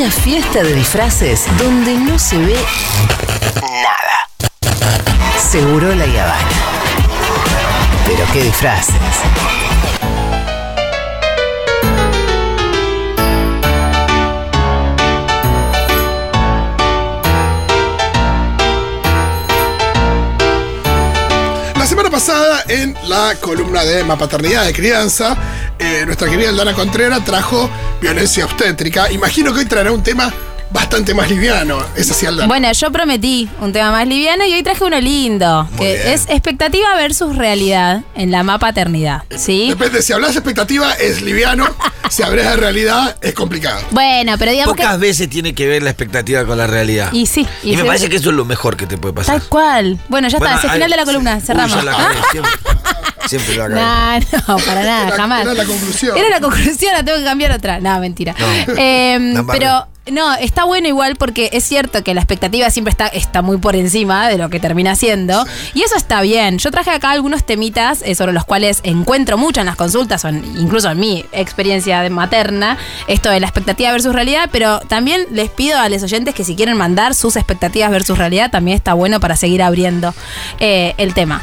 Una fiesta de disfraces donde no se ve nada. Seguro la Habana. Pero qué disfraces. La semana pasada, en la columna de Paternidad de Crianza, eh, nuestra querida Aldana Contreras trajo violencia obstétrica. Imagino que hoy traerá un tema bastante más liviano. Es así, Aldana. Bueno, yo prometí un tema más liviano y hoy traje uno lindo, Muy que bien. es expectativa versus realidad en la paternidad, ¿sí? Depende, si hablas de expectativa es liviano, si hablas de realidad es complicado. Bueno, pero digamos Pocas que... veces tiene que ver la expectativa con la realidad. Y sí, Y, me se- parece que eso es lo mejor que te puede pasar. Tal cual. Bueno, ya Bueno, está, es el final de la columna, Uy, cerramos. ya la cagué, siempre, la. Nah, no, para nada, Era- jamás. era la conclusión. Era la conclusión, la tengo que cambiar otra. No, mentira. No. Eh, embarré. pero no, está bueno igual porque es cierto que la expectativa siempre está, está muy por encima de lo que termina siendo. Y eso está bien. Yo traje acá algunos temitas eh, sobre los cuales encuentro mucho en las consultas, o en- incluso en mi experiencia de materna, esto de la expectativa versus realidad, pero también les pido a los oyentes que si quieren mandar sus expectativas versus realidad, también está bueno para seguir abriendo eh, el tema.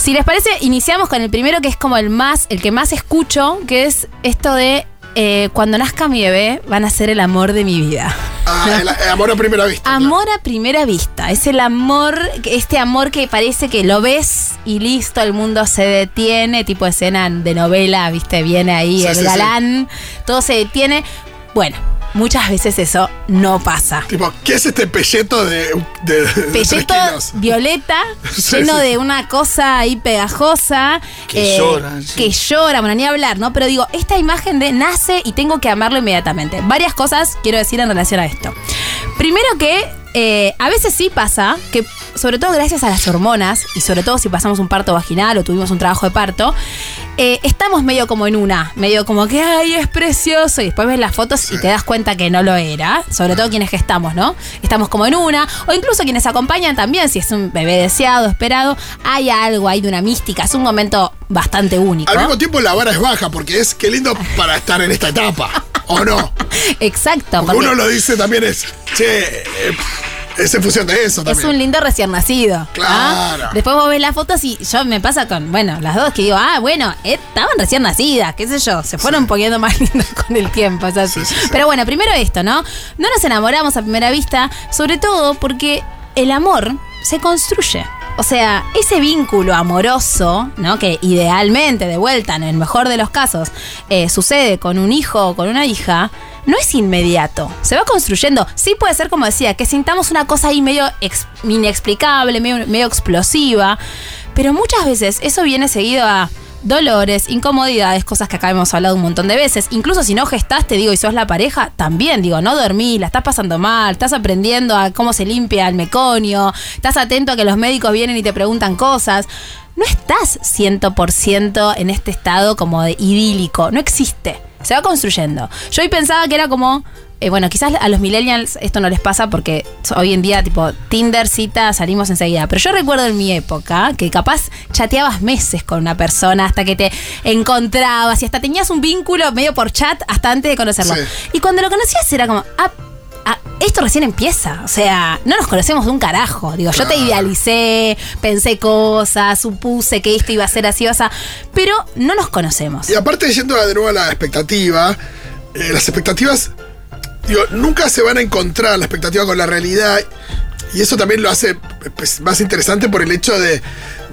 Si les parece, iniciamos con el primero que es como el más, el que más escucho, que es esto de eh, cuando nazca mi bebé van a ser el amor de mi vida. Ah, el, el amor a primera vista. Amor a primera vista. Es el amor, este amor que parece que lo ves y listo, el mundo se detiene, tipo escena de novela, viste, viene ahí Sí, el sí, sí. galán, todo se detiene. Bueno, muchas veces eso no pasa. Tipo, ¿qué es este pelleto de, de, de tres Pelleto kilos? violeta, Sí, lleno sí. de una cosa ahí pegajosa. eh, Que llora, sí. Que llora, bueno, ni hablar, ¿no? Pero digo, esta imagen de nace y tengo que amarlo inmediatamente. Varias cosas quiero decir en relación a esto. Primero que eh, a veces sí pasa que, sobre todo gracias a las hormonas, y sobre todo si pasamos un parto vaginal o tuvimos un trabajo de parto, eh, estamos medio como en una, medio como que, ay, es precioso, y después ves las fotos y te das cuenta que no lo era, sobre todo quienes gestamos, ¿no? Estamos como en una, o incluso quienes acompañan también, si es un bebé deseado, esperado, hay algo ahí de una mística, es un momento bastante único. Al mismo tiempo la vara es baja porque es qué lindo para estar en esta etapa. ¿O no? Exacto, Porque porque uno lo dice también es, che, eh, es en función de eso es también. un lindo recién nacido. ¿ah? Claro. Después vos ves las fotos y yo me pasa con, bueno, las dos que digo, ah, bueno, estaban recién nacidas, qué sé yo, se fueron poniendo más lindas con el tiempo, es así. Sí, sí, sí. Pero bueno, primero esto, ¿no? No nos enamoramos a primera vista, sobre todo porque el amor se construye. O sea, ese vínculo amoroso, ¿no? Que idealmente, de vuelta, en el mejor de los casos, eh, sucede con un hijo o con una hija, no es inmediato. Se va construyendo. Sí puede ser, como decía, que sintamos una cosa ahí medio ex- inexplicable, medio, medio explosiva. Pero muchas veces eso viene seguido a dolores, incomodidades, cosas que acá hemos hablado un montón de veces. Incluso si no gestaste, digo, y sos la pareja, también, digo, no dormís, la estás pasando mal, estás aprendiendo a cómo se limpia el meconio, estás atento a que los médicos vienen y te preguntan cosas. No estás 100% en este estado como de idílico, no existe. Se va construyendo. Yo hoy pensaba que era como eh, bueno, quizás a los millennials esto no les pasa porque hoy en día, tipo, Tinder, cita, salimos enseguida. Pero yo recuerdo en mi época que capaz chateabas meses con una persona hasta que te encontrabas y hasta tenías un vínculo medio por chat hasta antes de conocerlo. Sí. Y cuando lo conocías era como, ah, ah, esto recién empieza. O sea, no nos conocemos de un carajo. Digo, yo te idealicé, pensé cosas, supuse que esto iba a ser así, o sea, pero no nos conocemos. Y aparte, yendo de nuevo a la expectativa, eh, las expectativas, digo, nunca se van a encontrar la expectativa con la realidad. Y eso también lo hace pues, más interesante por el hecho de,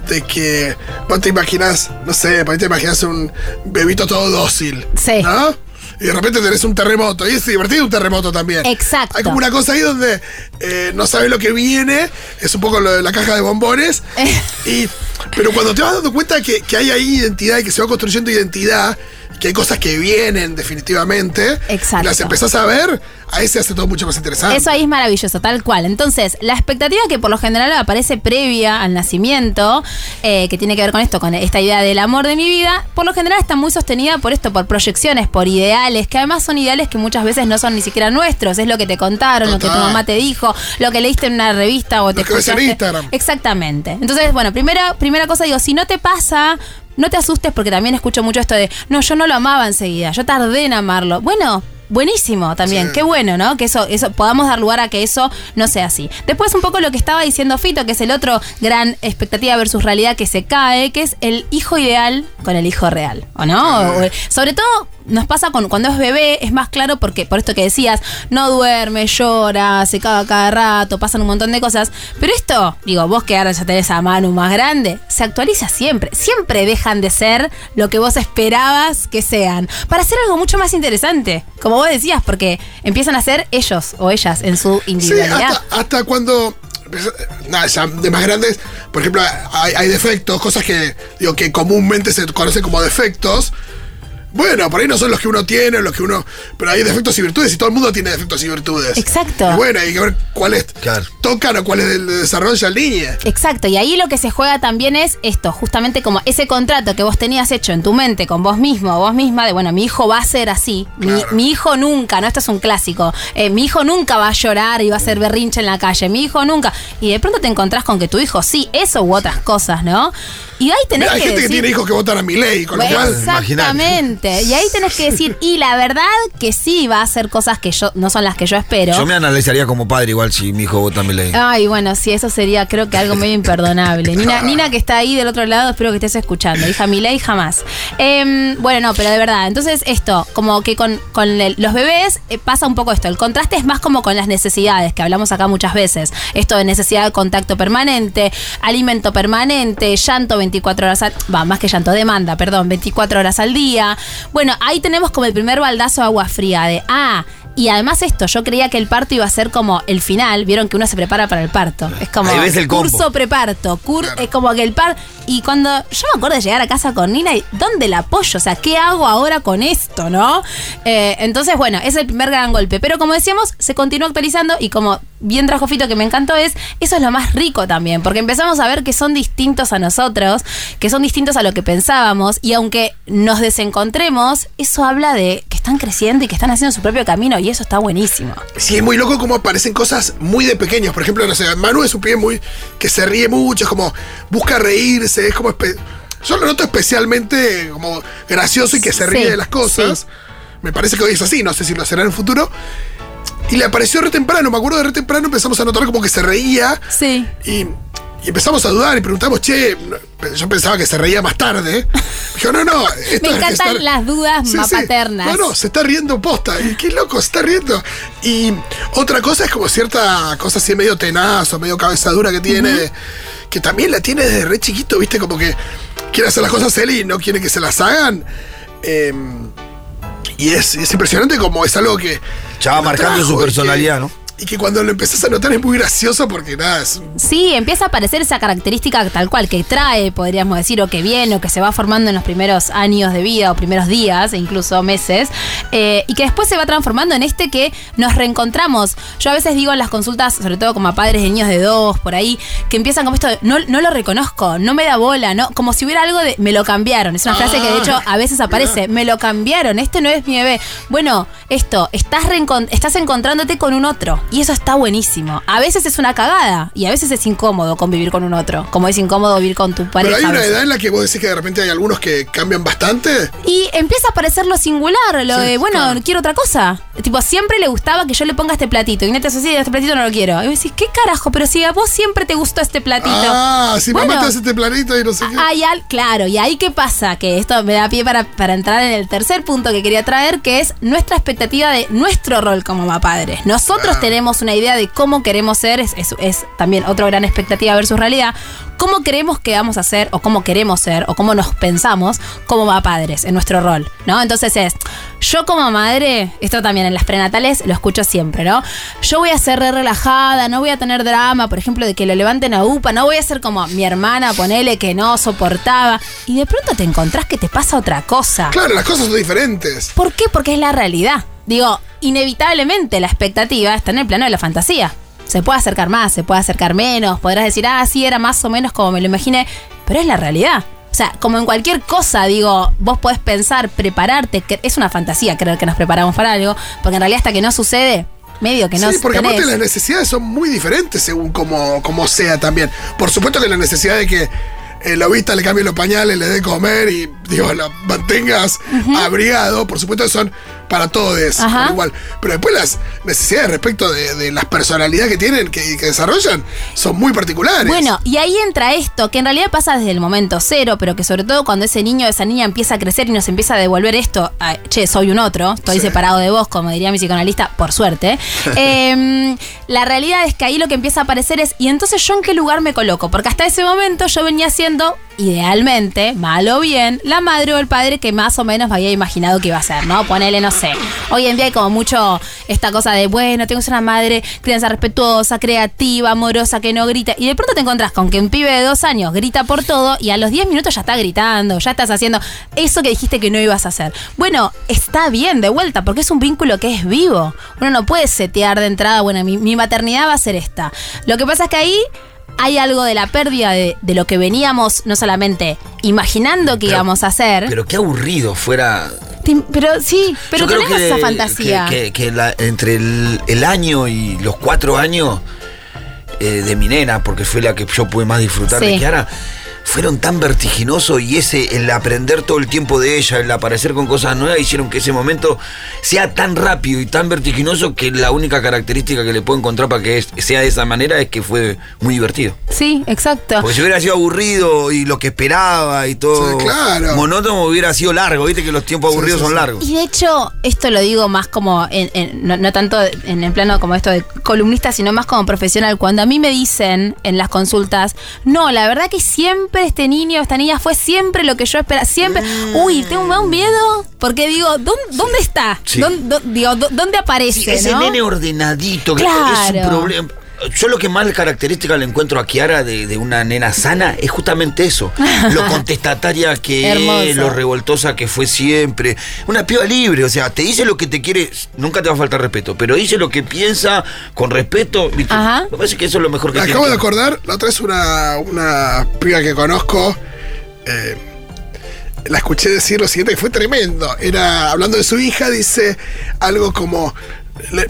de que vos te imaginas, no sé, por ahí te imaginas un bebito todo dócil. Sí. ¿No? Y de repente tenés un terremoto. Y es divertido un terremoto también. Exacto. Hay como una cosa ahí donde eh, no sabes lo que viene. Es un poco lo de la caja de bombones. y, pero cuando te vas dando cuenta que, que hay ahí identidad y que se va construyendo identidad, que hay cosas que vienen definitivamente, Exacto. las empezás a ver, ahí se hace todo mucho más interesante. Eso ahí es maravilloso, tal cual. Entonces, la expectativa que por lo general aparece previa al nacimiento, eh, que tiene que ver con esto, con esta idea del amor de mi vida, por lo general está muy sostenida por esto, por proyecciones, por ideales, que además son ideales que muchas veces no son ni siquiera nuestros, es lo que te contaron, lo que tu mamá te dijo, lo que leíste en una revista o te Lo que ves en escuchaste. Instagram. Exactamente. Entonces, bueno, primera, primera cosa digo, si no te pasa, no te asustes porque también escucho mucho esto de, no, yo no lo amaba enseguida, yo tardé en amarlo. Bueno, buenísimo también, Sí. qué bueno, ¿no? Que eso, eso podamos dar lugar a que eso no sea así. Después un poco lo que estaba diciendo Fito, que es el otro gran expectativa versus realidad que se cae, que es el hijo ideal con el hijo real, ¿o no? Sobre todo nos pasa con, cuando es bebé, es más claro porque, por esto que decías, no duerme, llora, se caga cada rato, pasan un montón de cosas. Pero esto, digo, vos que ahora ya tenés a Manu más grande, se actualiza siempre. Siempre dejan de ser lo que vos esperabas que sean. Para hacer algo mucho más interesante. Como vos decías, porque empiezan a ser ellos o ellas en su Sí, individualidad. hasta, hasta cuando. Nada, ya de más grandes, por ejemplo, hay, hay defectos, cosas que digo que comúnmente se conocen como defectos. Bueno, por ahí no son los que uno tiene, los que uno. Pero hay defectos y virtudes y todo el mundo tiene defectos y virtudes. Exacto. Y bueno, hay que ver cuáles Claro. tocan o cuáles del desarrollo en línea. Exacto, y ahí lo que se juega también es esto, justamente como ese contrato que vos tenías hecho en tu mente con vos mismo o vos misma, de bueno, mi hijo va a ser así, mi, Claro. mi hijo nunca, no, esto es un clásico, eh, mi hijo nunca va a llorar y va a ser berrinche en la calle, mi hijo nunca, y de pronto te encontrás con que tu hijo sí, eso u otras cosas, ¿no? Y ahí tenés Mira, hay que gente que decir- tiene hijos que votan a mi ley, con lo cual. Exactamente. Y ahí tenés que decir, y la verdad que sí va a hacer cosas que yo no son las que yo espero. Yo me analizaría como padre igual si mi hijo vota mi ley. Ay, bueno, sí, eso sería creo que algo medio imperdonable. Nina, Nina que está ahí del otro lado, espero que estés escuchando. Hija Milei, jamás. Em, bueno, no, pero de verdad. Entonces, esto, como que con, con el- los bebés eh, pasa un poco esto. El contraste es más como con las necesidades, que hablamos acá muchas veces. Esto de necesidad de contacto permanente, alimento permanente, llanto 24 horas al... Va, más que llanto, demanda, perdón, 24 horas al día. Bueno, ahí tenemos como el primer baldazo de agua fría de, ah, y además esto, yo creía que el parto iba a ser como el final, vieron que uno se prepara para el parto. Es como Ahí ves el combo. curso preparto, cur- Claro. es como que el par y cuando yo me acuerdo de llegar a casa con Nina y ¿dónde la apoyo? O sea, ¿qué hago ahora con esto, no? Eh, entonces, bueno, es el primer gran golpe, pero como decíamos, se continúa actualizando y como bien trajo Fito que me encantó es, eso es lo más rico también, porque empezamos a ver que son distintos a nosotros, que son distintos a lo que pensábamos y aunque nos desencontremos, eso habla de que están creciendo y que están haciendo su propio camino y eso está buenísimo. Sí, es muy loco como aparecen cosas muy de pequeños. Por ejemplo, no sé, Manu es un pibe muy. que se ríe mucho, es como. busca reírse, es como. Yo lo noto especialmente como gracioso y que se ríe Sí, de las cosas. sí. Me parece que hoy es así, no sé si lo será en el futuro. Y le apareció re temprano, me acuerdo de re temprano, empezamos a notar como que se reía. Sí. Y, y empezamos a dudar y preguntamos, che, yo pensaba que se reía más tarde. Dijo, no, no. esto Me encantan las dudas Sí, más sí. paternas. No, no, se está riendo posta. Y qué loco, se está riendo. Y otra cosa es como cierta cosa así medio tenazo, medio cabezadura que tiene, que también la tiene desde re chiquito, viste, como que quiere hacer las cosas él y no quiere que se las hagan. Eh, y es, es impresionante como es algo que. Ya va marcando trajo su que- personalidad, ¿no? Y que cuando lo empezás a notar es muy gracioso porque nada, es un Sí, empieza a aparecer esa característica tal cual que trae, podríamos decir, o que viene, o que se va formando en los primeros años de vida, o primeros días, e incluso meses, eh, y que después se va transformando en este que nos reencontramos. Yo a veces digo en las consultas, sobre todo como a padres de niños de dos, por ahí, que empiezan como esto de, no, no lo reconozco, no me da bola, no, como si hubiera algo de, me lo cambiaron. Es una frase que de hecho a veces aparece, me lo cambiaron, este no es mi bebé. Bueno, esto, estás, estás encontrándote con un otro, y eso está buenísimo. A veces es una cagada, y a veces es incómodo convivir con un otro, como es incómodo vivir con tu pareja. Pero hay una edad en la que vos decís que de repente hay algunos que cambian bastante. Y empieza a aparecer lo singular, lo Sí, de, bueno, claro. quiero otra cosa. Tipo, siempre le gustaba que yo le ponga este platito. Y Neta, así, este platito no lo quiero. Y vos decís, ¿qué carajo? Pero si a vos siempre te gustó este platito. Ah, si Bueno, mamá te hace este planito y no sé qué. Hay al, claro, y ahí qué pasa, que esto me da pie para, para entrar en el tercer punto que quería traer, que es nuestra expectativa de nuestro rol como mamá padres. Nosotros Ah. tenemos una idea de cómo queremos ser, es, es, es también otra gran expectativa versus realidad, cómo creemos que vamos a ser, o cómo queremos ser, o cómo nos pensamos como padres en nuestro rol, ¿no? Entonces es, yo como madre, esto también en las prenatales lo escucho siempre, ¿no? Yo voy a ser re relajada, no voy a tener drama, por ejemplo, de que lo levanten a UPA, no voy a ser como mi hermana, ponele que no soportaba. Y de pronto te encontrás que te pasa otra cosa. Claro, las cosas son diferentes. ¿Por qué? Porque es la realidad. Digo, inevitablemente la expectativa está en el plano de la fantasía. Se puede acercar más, se puede acercar menos, podrás decir, ah, sí, era más o menos como me lo imaginé, pero es la realidad. O sea, como en cualquier cosa, digo, vos podés pensar, prepararte, que es una fantasía creer que nos preparamos para algo, porque en realidad hasta que no sucede, medio que no sí, porque tenés. aparte las necesidades son muy diferentes según como, como sea también. Por supuesto que la necesidad de que el lobista le cambie los pañales, le dé comer y digo, lo mantengas abrigado, por supuesto que son para todos igual. Pero después las necesidades respecto de, de las personalidades que tienen, que, que desarrollan, son muy particulares. Bueno, y ahí entra esto, que en realidad pasa desde el momento cero, pero que sobre todo cuando ese niño o esa niña empieza a crecer y nos empieza a devolver esto, a, che, soy un otro, estoy Sí. separado de vos, como diría mi psicoanalista, por suerte. Em, la realidad es que ahí lo que empieza a aparecer es, ¿y entonces yo en qué lugar me coloco? Porque hasta ese momento yo venía siendo, idealmente, mal o bien, la madre o el padre que más o menos me había imaginado que iba a ser, ¿no? Ponele, no sé. Hoy en día hay como mucho esta cosa de, bueno, tengo que ser una madre crianza respetuosa, creativa, amorosa, que no grita. Y de pronto te encontrás con que un pibe de dos años grita por todo y a los 10 minutos ya está gritando, ya estás haciendo eso que dijiste que no ibas a hacer. Bueno, está bien de vuelta, porque es un vínculo que es vivo. Uno no puede setear de entrada, bueno, mi maternidad va a ser esta. Lo que pasa es que ahí hay algo de la pérdida de, de lo que veníamos no solamente imaginando que Pero- íbamos a hacer, Pero qué aburrido fuera. Pero sí, pero Yo creo tenemos que- esa fantasía. Que, que- que la- entre el, el año y los cuatro años eh, de mi nena, porque fue la que yo pude más disfrutar Sí. de Kiara, fueron tan vertiginosos y ese, el aprender todo el tiempo de ella, el aparecer con cosas nuevas, hicieron que ese momento sea tan rápido y tan vertiginoso que la única característica que le puedo encontrar para que es- sea de esa manera es que fue muy divertido. Sí, exacto. Porque si hubiera sido aburrido y lo que esperaba y todo Sí, claro. monótono hubiera sido largo, viste que los tiempos Sí, aburridos sí, son largos. Y de hecho, esto lo digo más como, en- en- no, no tanto en el plano como esto de columnista, sino más como profesional. Cuando a mí me dicen en las consultas, no, la verdad que siempre este niño, esta niña fue siempre lo que yo esperaba, siempre, uy, tengo un miedo, porque digo, ¿dónde, dónde está? Sí. ¿Dónde, dó- digo, dó- ¿dónde aparece? Sí, ese no? nene ordenadito, que Claro. es un problema. Yo lo que más característica le encuentro a Kiara de, de una nena sana es justamente eso. Lo contestataria que es, lo revoltosa que fue siempre. Una piba libre, o sea, te dice lo que te quiere, nunca te va a faltar respeto, pero dice lo que piensa con respeto. ¿viste? Ajá. Me parece que eso es lo mejor que Me tiene. acabo de acordar, la otra es una, una piba que conozco. eh, la escuché decir lo siguiente que fue tremendo. Era hablando de su hija, dice algo como.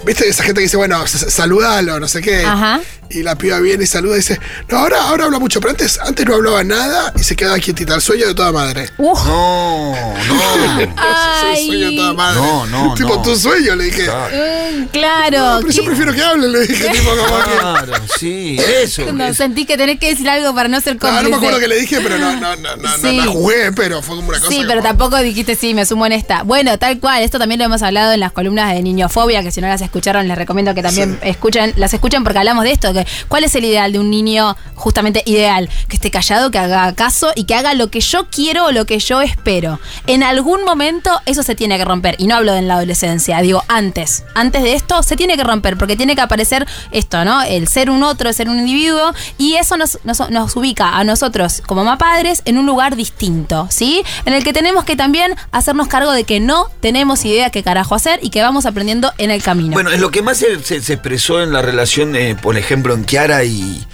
¿Viste esa gente que dice, bueno, saludalo, no sé qué? Ajá. Y la piba viene y saluda y dice, no, ahora, ahora habla mucho, pero antes, antes no hablaba nada y se quedaba quietita. El sueño de toda madre. Uf, No, no. Es el sueño de toda madre. No, no, tipo, no. tu sueño, le dije. Claro. mm, claro. No, pero yo ¿qué- prefiero que hable, le dije, tipo, como que. Claro, sí, eso. No, eso. sentí que tenés que decir algo para no ser No, cómplice. no me acuerdo que le dije, pero no, no, no, no, Sí. no la jugué, pero fue como una cosa. Sí, como- pero tampoco dijiste sí, me sumo en esta. Bueno, tal cual, esto también lo hemos hablado en las columnas de Niñofobia, que si no las escucharon les recomiendo que también escuchen, las escuchen porque hablamos de esto, que cuál es el ideal de un niño justamente ideal, que esté callado, que haga caso y que haga lo que yo quiero o lo que yo espero. En algún momento eso se tiene que romper y no hablo de en la adolescencia, digo antes, antes de esto se tiene que romper porque tiene que aparecer esto, ¿no? El ser un otro, ser un individuo y eso nos, nos, ubica a nosotros como padres en un lugar distinto, ¿sí? En el que tenemos que también hacernos cargo de que no tenemos idea qué carajo hacer y que vamos aprendiendo en el camino. Bueno, es lo que más se expresó en la relación, eh, por ejemplo, en Kiara y,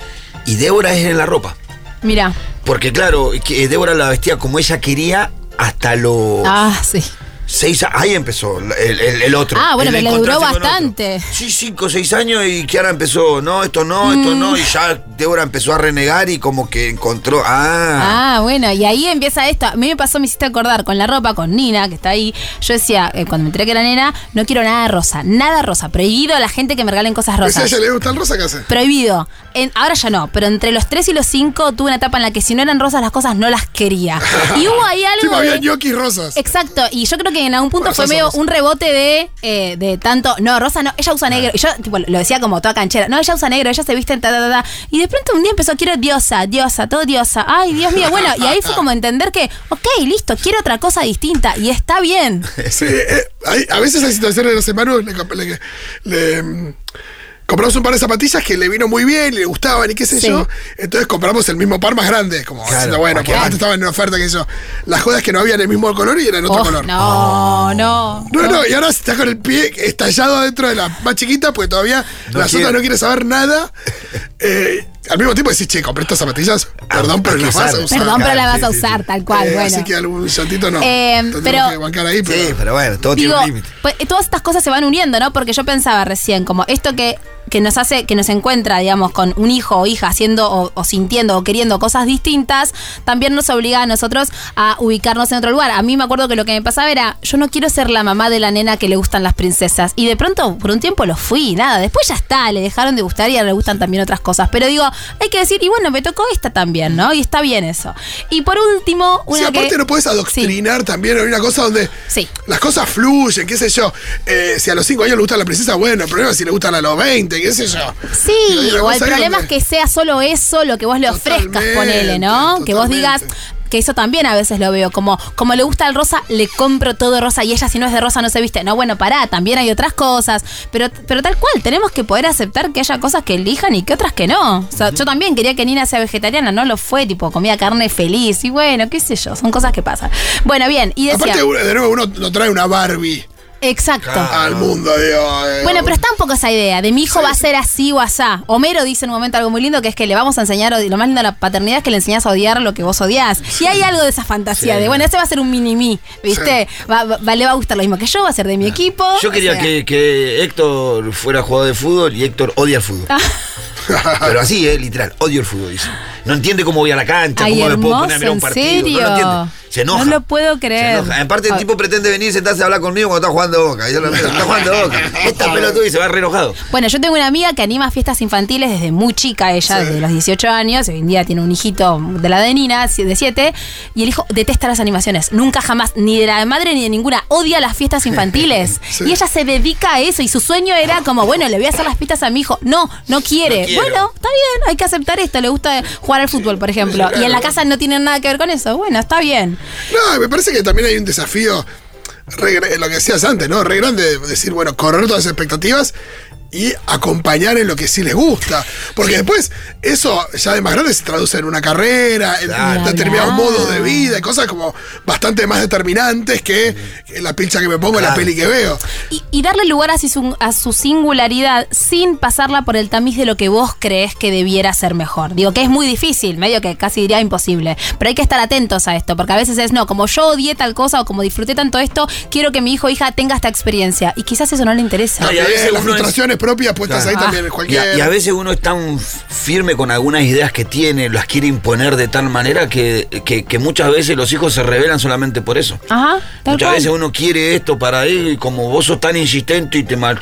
y Débora es en la ropa. Mira. Porque claro, que Débora la vestía como ella quería hasta los Ah, sí. Seis años. Ahí empezó el, el- el otro. Ah, bueno, pero le duró bastante. Sí, cinco seis años y Kiara empezó, no, esto no, esto Mm. no. Y ya Débora empezó a renegar y como que encontró, ah, Ah, bueno, y ahí empieza esto. A mí me pasó, me hiciste acordar con la ropa, con Nina, que está ahí. Yo decía, eh, cuando me enteré que era nena, no quiero nada rosa, nada rosa. Prohibido a la gente que me regalen cosas Pero si a rosas. ella le gusta el rosa, ¿qué hace? Prohibido. En- ahora ya no, pero entre los 3 y los 5 tuve una etapa en la que si no eran rosas las cosas no las quería. Y hubo ahí algo. Había de- ñoquis rosas. Exacto, y yo creo que en algún punto Bueno, fue medio rosa. un rebote de, eh, de tanto, no, Rosa no, ella usa negro, y yo tipo, lo decía como toda canchera, no, ella usa negro, ella se viste en ta, ta, ta, ta. y de pronto un día empezó, quiero diosa, diosa, todo diosa, ay, Dios mío, bueno, y ahí fue como entender que, ok, listo, quiero otra cosa distinta, y está bien. Sí, eh, hay- a veces hay situaciones de los hermanos, le, comp- le- le, compramos un par de zapatillas que le vino muy bien, le gustaban y qué sé Sí. yo. Entonces compramos el mismo par más grande, como Claro, diciendo, bueno, porque que- antes estaban en oferta, que eso. Las jodas que no habían el mismo color y eran otro Oh, color. no, no. No, no, y ahora está con el pie estallado adentro de la más chiquita, porque todavía No las quiere. otras no quiere saber nada. Eh, al mismo tiempo decís, che, compré estas zapatillas, perdón, pero hay que las vas a usar. Perdón, pero la vas a usar sí. tal cual, Eh, bueno. Así que algún llantito no. Eh, pero- que bancar ahí, pero. sí, pero bueno, todo Digo, tiene un límite. pues, todas estas cosas se van uniendo, ¿no? Porque yo pensaba recién, como esto que que nos hace, que nos encuentra, digamos, con un hijo o hija haciendo o, o sintiendo o queriendo cosas distintas, también nos obliga a nosotros a ubicarnos en otro lugar. A mí me acuerdo que lo que me pasaba era, yo no quiero ser la mamá de la nena que le gustan las princesas. Y de pronto, por un tiempo lo fui, nada. Después ya está, le dejaron de gustar y ahora le gustan también otras cosas. Pero digo, hay que decir, y bueno, me tocó esta también, ¿no? Y está bien eso. Y por último, una Sí, aparte que- no puedes adoctrinar también en una cosa donde Sí. las cosas fluyen, qué sé yo. Eh, si a los 5 años le gusta la princesa, bueno, el problema es si le gustan a los 20, qué sé yo. Sí, o el problema es que sea solo eso lo que vos le ofrezcas, ponele, ¿no? Que vos digas que eso también a veces lo veo, como, como le gusta el rosa, le compro todo rosa y ella si no es de rosa no se viste. No, bueno, pará, también hay otras cosas, pero, pero tal cual, tenemos que poder aceptar que haya cosas que elijan y que otras que no. O sea, yo también quería que Nina sea vegetariana, no lo fue, tipo, comía carne feliz y bueno, qué sé yo, son cosas que pasan. Bueno, bien, y decía... Aparte, de nuevo, uno no trae una Barbie exacto. al mundo, digo. eh, Bueno, pero está un poco esa idea de mi hijo va a ser así o asá. Homero dice en un momento algo muy lindo que es que le vamos a enseñar, lo más lindo de la paternidad es que le enseñás a odiar lo que vos odias. Y hay algo de esa fantasía Sí. de, bueno, ese va a ser un mini mí, ¿viste? Va, va- le va a gustar lo mismo que yo, va a ser de mi equipo. Yo o quería sea. que, que Héctor fuera jugador de fútbol y Héctor odia el fútbol. Ah. Pero así, eh, literal, odio el fútbol, dice. No entiende cómo voy a la cancha, Ay, cómo me puedo hermoso, poner a mirar un ¿en partido. serio? No lo entiende. Se enoja. No lo puedo creer. Se enoja. Aparte, el tipo pretende venir, sentarse a hablar conmigo cuando está jugando Boca. Y yo lo miro, está jugando Boca. Esta pelotuda y se va re enojado. Bueno, yo tengo una amiga que anima fiestas infantiles desde muy chica, ella, desde los 18 años. Hoy en día tiene un hijito de la de Nina, de 7, y el hijo detesta las animaciones. Nunca jamás, ni de la madre ni de ninguna, odia las fiestas infantiles. Sí. Y ella se dedica a eso, y su sueño era como, bueno, le voy a hacer las fiestas a mi hijo. No, no quiere. No bueno, está bien, hay que aceptar esto. Le gusta jugar al fútbol, por ejemplo. Y en la casa no tienen nada que ver con eso. Bueno, está bien. No, me parece que también hay un desafío, re lo que decías antes, ¿no? Re grande de decir, bueno, correr todas las expectativas y acompañar en lo que sí les gusta. Porque después, eso ya de más grande se traduce en una carrera, en Claro. determinados modos de vida, y cosas como bastante más determinantes que, la pincha que me pongo en la peli que veo. Y, y darle lugar a su, a su singularidad sin pasarla por el tamiz de lo que vos crees que debiera ser mejor. Digo que es muy difícil, medio que casi diría imposible. Pero hay que estar atentos a esto, porque a veces es, no, como yo odié tal cosa o como disfruté tanto esto, quiero que mi hijo o hija tenga esta experiencia. Y quizás eso no le interesa. No, y a veces las frustraciones propias puestas Claro. ahí Ah. también, en Y a, y a veces uno es tan firme con algunas ideas que tiene, las quiere imponer de tal manera que, que- que muchas veces los hijos se rebelan solamente por eso. Ajá, Muchas cual. veces uno quiere esto para él y como vos sos tan insistente y te mal...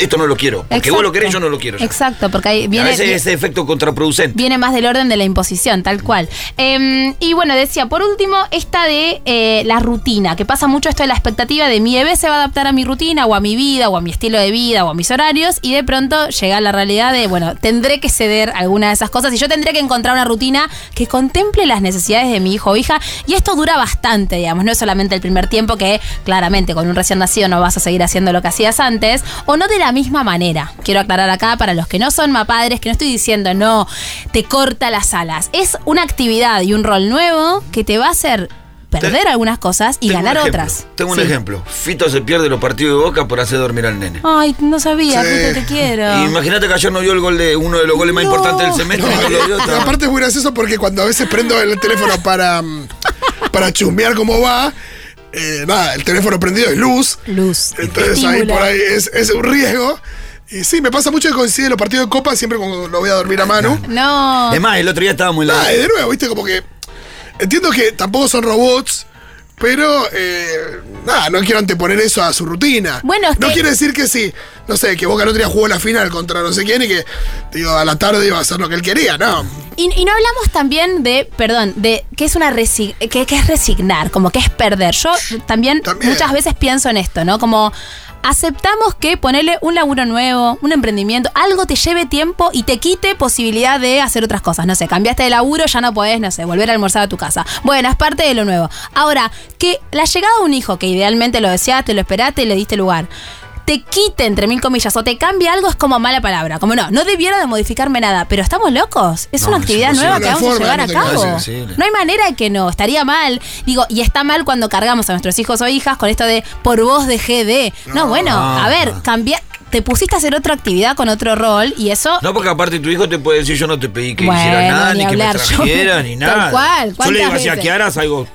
Esto no lo quiero. Porque vos lo querés, yo no lo quiero. ya. Exacto, porque ahí Y a viene. veces ese efecto contraproducente. Viene más del orden de la imposición, tal cual. Eh, y bueno, decía, por último, esta de eh, la rutina, que pasa mucho esto de la expectativa de mi bebé se va a adaptar a mi rutina o a mi vida o a mi estilo de vida o a mis horarios y de pronto llega la realidad de, bueno, tendré que ceder alguna de esas cosas y yo tendré que encontrar una rutina que contemple las necesidades de mi hijo o hija y esto dura bastante, digamos, no es solamente el primer tiempo que claramente con un recién nacido no vas a seguir haciendo lo que hacías antes o no de la misma manera. Quiero aclarar acá para los que no son mapadres que no estoy diciendo no, te corta las alas. Es una actividad y un rol nuevo que te va a hacer perder Te- algunas cosas y ganar ejemplo, otras. Tengo un ejemplo. Fito se pierde los partidos de Boca por hacer dormir al nene. Ay, no sabía, Sí. Fito, te quiero. Imagínate que ayer no vio el gol de uno de los goles más importantes del semestre. No, y no lo vio, y estaba- aparte es muy gracioso porque cuando a veces prendo el teléfono para, mm, para chusmear cómo va, eh, nada, el teléfono prendido es luz. Luz. Entonces ahí por ahí es, es un riesgo. Y sí, me pasa mucho que coincide los partidos de Copa siempre cuando lo voy a dormir a mano. No. Es más, el otro día estábamos en la. Nada, y de nuevo, viste, como que. Entiendo que tampoco son robots, pero eh, nada, no quiero anteponer eso a su rutina. Bueno, no que- quiere decir que sí, no sé, que Boca no tenía jugó la final contra no sé quién y que, digo, a la tarde iba a hacer lo que él quería, no. Y, y no hablamos también de, perdón, de que es una resi- que, que es resignar, como que es perder. Yo también, También. muchas veces pienso en esto, ¿no? Como aceptamos que ponerle un laburo nuevo, un emprendimiento, algo te lleve tiempo y te quite posibilidad de hacer otras cosas. No sé, cambiaste de laburo, ya no podés, no sé, volver a almorzar a tu casa. Bueno, es parte de lo nuevo. Ahora, que la llegada de un hijo que idealmente lo deseaste, lo esperaste y le diste lugar. Te quite, entre mil comillas, o te cambie algo es como mala palabra. Como no, no debiera de modificarme nada, pero estamos locos. Es No, una actividad nueva que vamos a llevar no a cabo. No hay manera que no, estaría mal. Digo, y está mal cuando cargamos a nuestros hijos o hijas con esto de por vos dejé de. No, bueno, no, a ver, no. Te pusiste a hacer otra actividad con otro rol y eso No, porque aparte tu hijo te puede decir, yo no te pedí que Bueno, hicieras nada, ni ni, que me yo- trajeras, ni Tal nada. cual, Yo le digo ¿cuántas así a? Kiara, salgo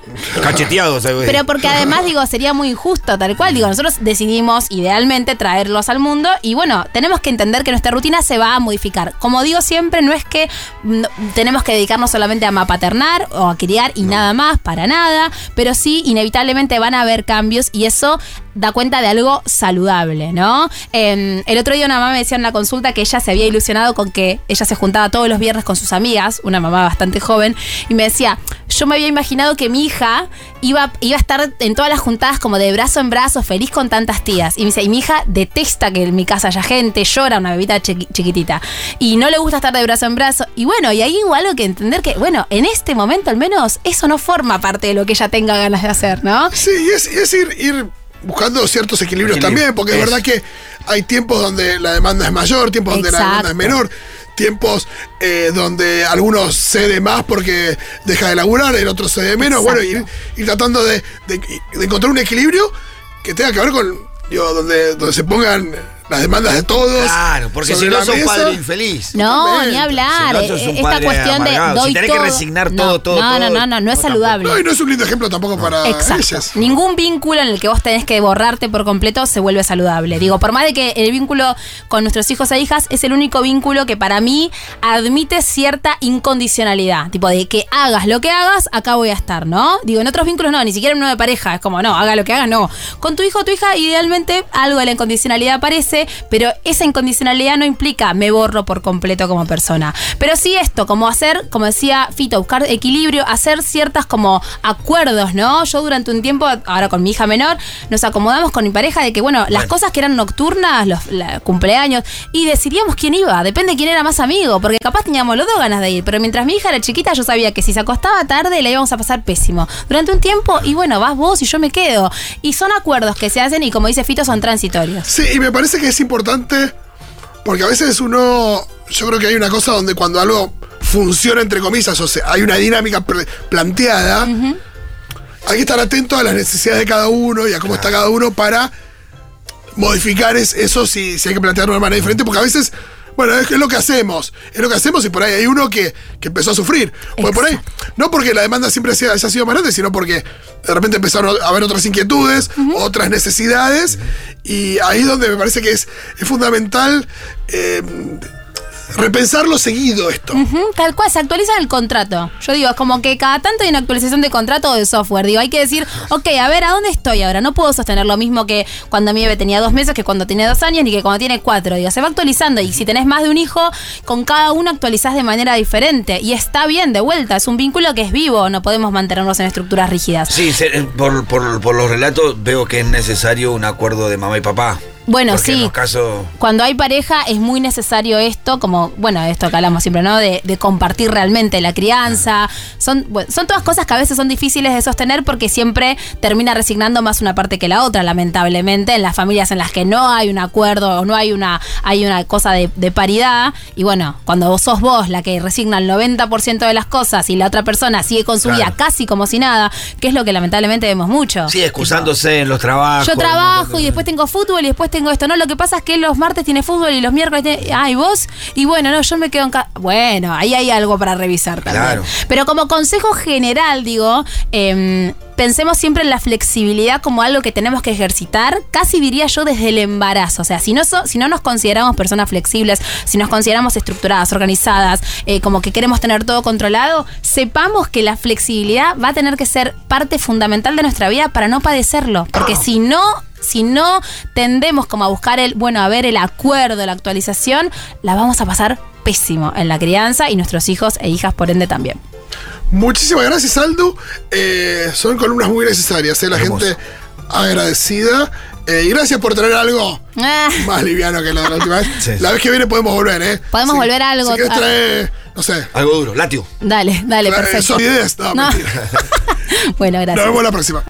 cacheteado, salgo de- Pero porque además, digo, sería muy injusto, tal cual. Digo, nosotros decidimos idealmente traerlos al mundo y bueno, tenemos que entender que nuestra rutina se va a modificar. Como digo siempre, no es que mm, tenemos que dedicarnos solamente a mapaternar o a criar y nada más, para nada, pero sí, inevitablemente van a haber cambios y eso da cuenta de algo saludable, ¿no? Eh, el otro día una mamá me decía en la consulta que ella se había ilusionado con que ella se juntaba todos los viernes con sus amigas, una mamá bastante joven, y me decía, yo me había imaginado que mi hija iba, iba a estar en todas las juntadas como de brazo en brazo, feliz con tantas tías. Y me dice, y mi hija detesta que en mi casa haya gente, llora una bebita chiqui- chiquitita. Y no le gusta estar de brazo en brazo. Y bueno, y ahí igual hay que entender que, bueno, en este momento al menos eso no forma parte de lo que ella tenga ganas de hacer, ¿no? Sí, es, es ir buscando ciertos equilibrios Equilibrio, también, porque es verdad que hay tiempos donde la demanda es mayor, tiempos donde la demanda es menor, tiempos eh, donde algunos cede más porque deja de laburar, el otro cede menos. Exacto. Bueno, ir, ir tratando de, de- de encontrar un equilibrio que tenga que ver con, digo, donde, donde se pongan las demandas de todos. Claro, porque si no sos mesa. padre infeliz. No, Totalmente. ni hablar. Si no, sos un Eh, Esta padre cuestión de doy Si tenés que resignar No, todo, todo, No, no, no, no, no es no, saludable. No, y no es un lindo ejemplo tampoco para Exacto. ellas. Ningún vínculo en el que vos tenés que borrarte por completo se vuelve saludable. Digo, por más de que el vínculo con nuestros hijos e hijas es el único vínculo que para mí admite cierta incondicionalidad. Tipo, de que hagas lo que hagas, acá voy a estar, ¿no? Digo, en otros vínculos no, ni siquiera en uno de pareja. Es como, no, haga lo que haga, no. Con tu hijo o tu hija, idealmente algo de la incondicionalidad aparece, pero esa incondicionalidad no implica me borro por completo como persona. Pero sí esto, como hacer, como decía Fito, buscar equilibrio, hacer ciertas como acuerdos, ¿no? Yo durante un tiempo, ahora con mi hija menor, nos acomodamos con mi pareja de que, bueno, las cosas que eran nocturnas, los la- cumpleaños, y decidíamos quién iba, depende de quién era más amigo, porque capaz teníamos los dos ganas de ir, pero mientras mi hija era chiquita yo sabía que si se acostaba tarde la íbamos a pasar pésimo. Durante un tiempo, y bueno, vas vos y yo me quedo. Y son acuerdos que se hacen y como dice Fito, son transitorios. Sí, y me parece que es importante porque a veces uno, yo creo que hay una cosa donde cuando algo funciona entre comillas, o sea, hay una dinámica planteada, hay que estar atento a las necesidades de cada uno y a cómo está cada uno para modificar es- eso si, si hay que plantearlo de una manera diferente, porque a veces, bueno, es, es lo que hacemos, es lo que hacemos y por ahí hay uno que, que empezó a sufrir. Porque por ahí, no porque la demanda siempre sea, haya sido más grande, sino porque de repente empezaron a haber otras inquietudes, otras necesidades, y ahí es donde me parece que es, es fundamental eh, repensarlo seguido esto. Ujú, tal cual, se actualiza el contrato. Yo digo, es como que cada tanto hay una actualización de contrato o de software. Digo, hay que decir, ok, a ver, ¿a dónde estoy ahora? No puedo sostener lo mismo que cuando mi bebé tenía dos meses, que cuando tenía dos años, ni que cuando tiene cuatro. Digo, se va actualizando. Y si tenés más de un hijo, con cada uno actualizás de manera diferente. Y está bien, de vuelta, es un vínculo que es vivo, no podemos mantenernos en estructuras rígidas. Sí, se- por, por, por los relatos veo que es necesario un acuerdo de mamá y papá. Bueno, Porque sí. en los casos. Cuando hay pareja es muy necesario esto, como, bueno, esto que hablamos siempre, ¿no? De, de compartir realmente la crianza. Son, bueno, son todas cosas que a veces son difíciles de sostener porque siempre termina resignando más una parte que la otra, lamentablemente, en las familias en las que no hay un acuerdo o no hay una, hay una cosa de, de paridad. Y bueno, cuando vos sos vos la que resigna el 90% de las cosas y la otra persona sigue con su Claro. vida casi como si nada, que es lo que lamentablemente vemos mucho. Sí, excusándose en los trabajos. Yo trabajo y después tengo fútbol y después tengo esto. No, lo que pasa es que los martes tiene fútbol y los miércoles tiene. Ay, vos. Y bueno, no, yo me quedo en casa. Bueno, ahí hay algo para revisar también. Claro. Pero como consejo general, digo. em, Pensemos siempre en la flexibilidad como algo que tenemos que ejercitar, casi diría yo desde el embarazo. O sea, si no, so- si no nos consideramos personas flexibles, si nos consideramos estructuradas, organizadas, eh, como que queremos tener todo controlado, sepamos que la flexibilidad va a tener que ser parte fundamental de nuestra vida para no padecerlo. Porque si no si no tendemos como a buscar el, bueno, a ver el acuerdo, la actualización, la vamos a pasar pésimo en la crianza y nuestros hijos e hijas por ende también. Muchísimas gracias, Aldo. Eh, son columnas muy necesarias, eh, la Hermoso. gente agradecida. Eh, y gracias por traer algo Ah, más liviano que la de la última vez. Sí. La vez que viene podemos volver, ¿eh? Podemos volver a algo- Si traer, no sé, Algo duro, látigo. dale, dale, perfecto. solidez. No, No. mentira. bueno, Nos gracias. vemos la próxima.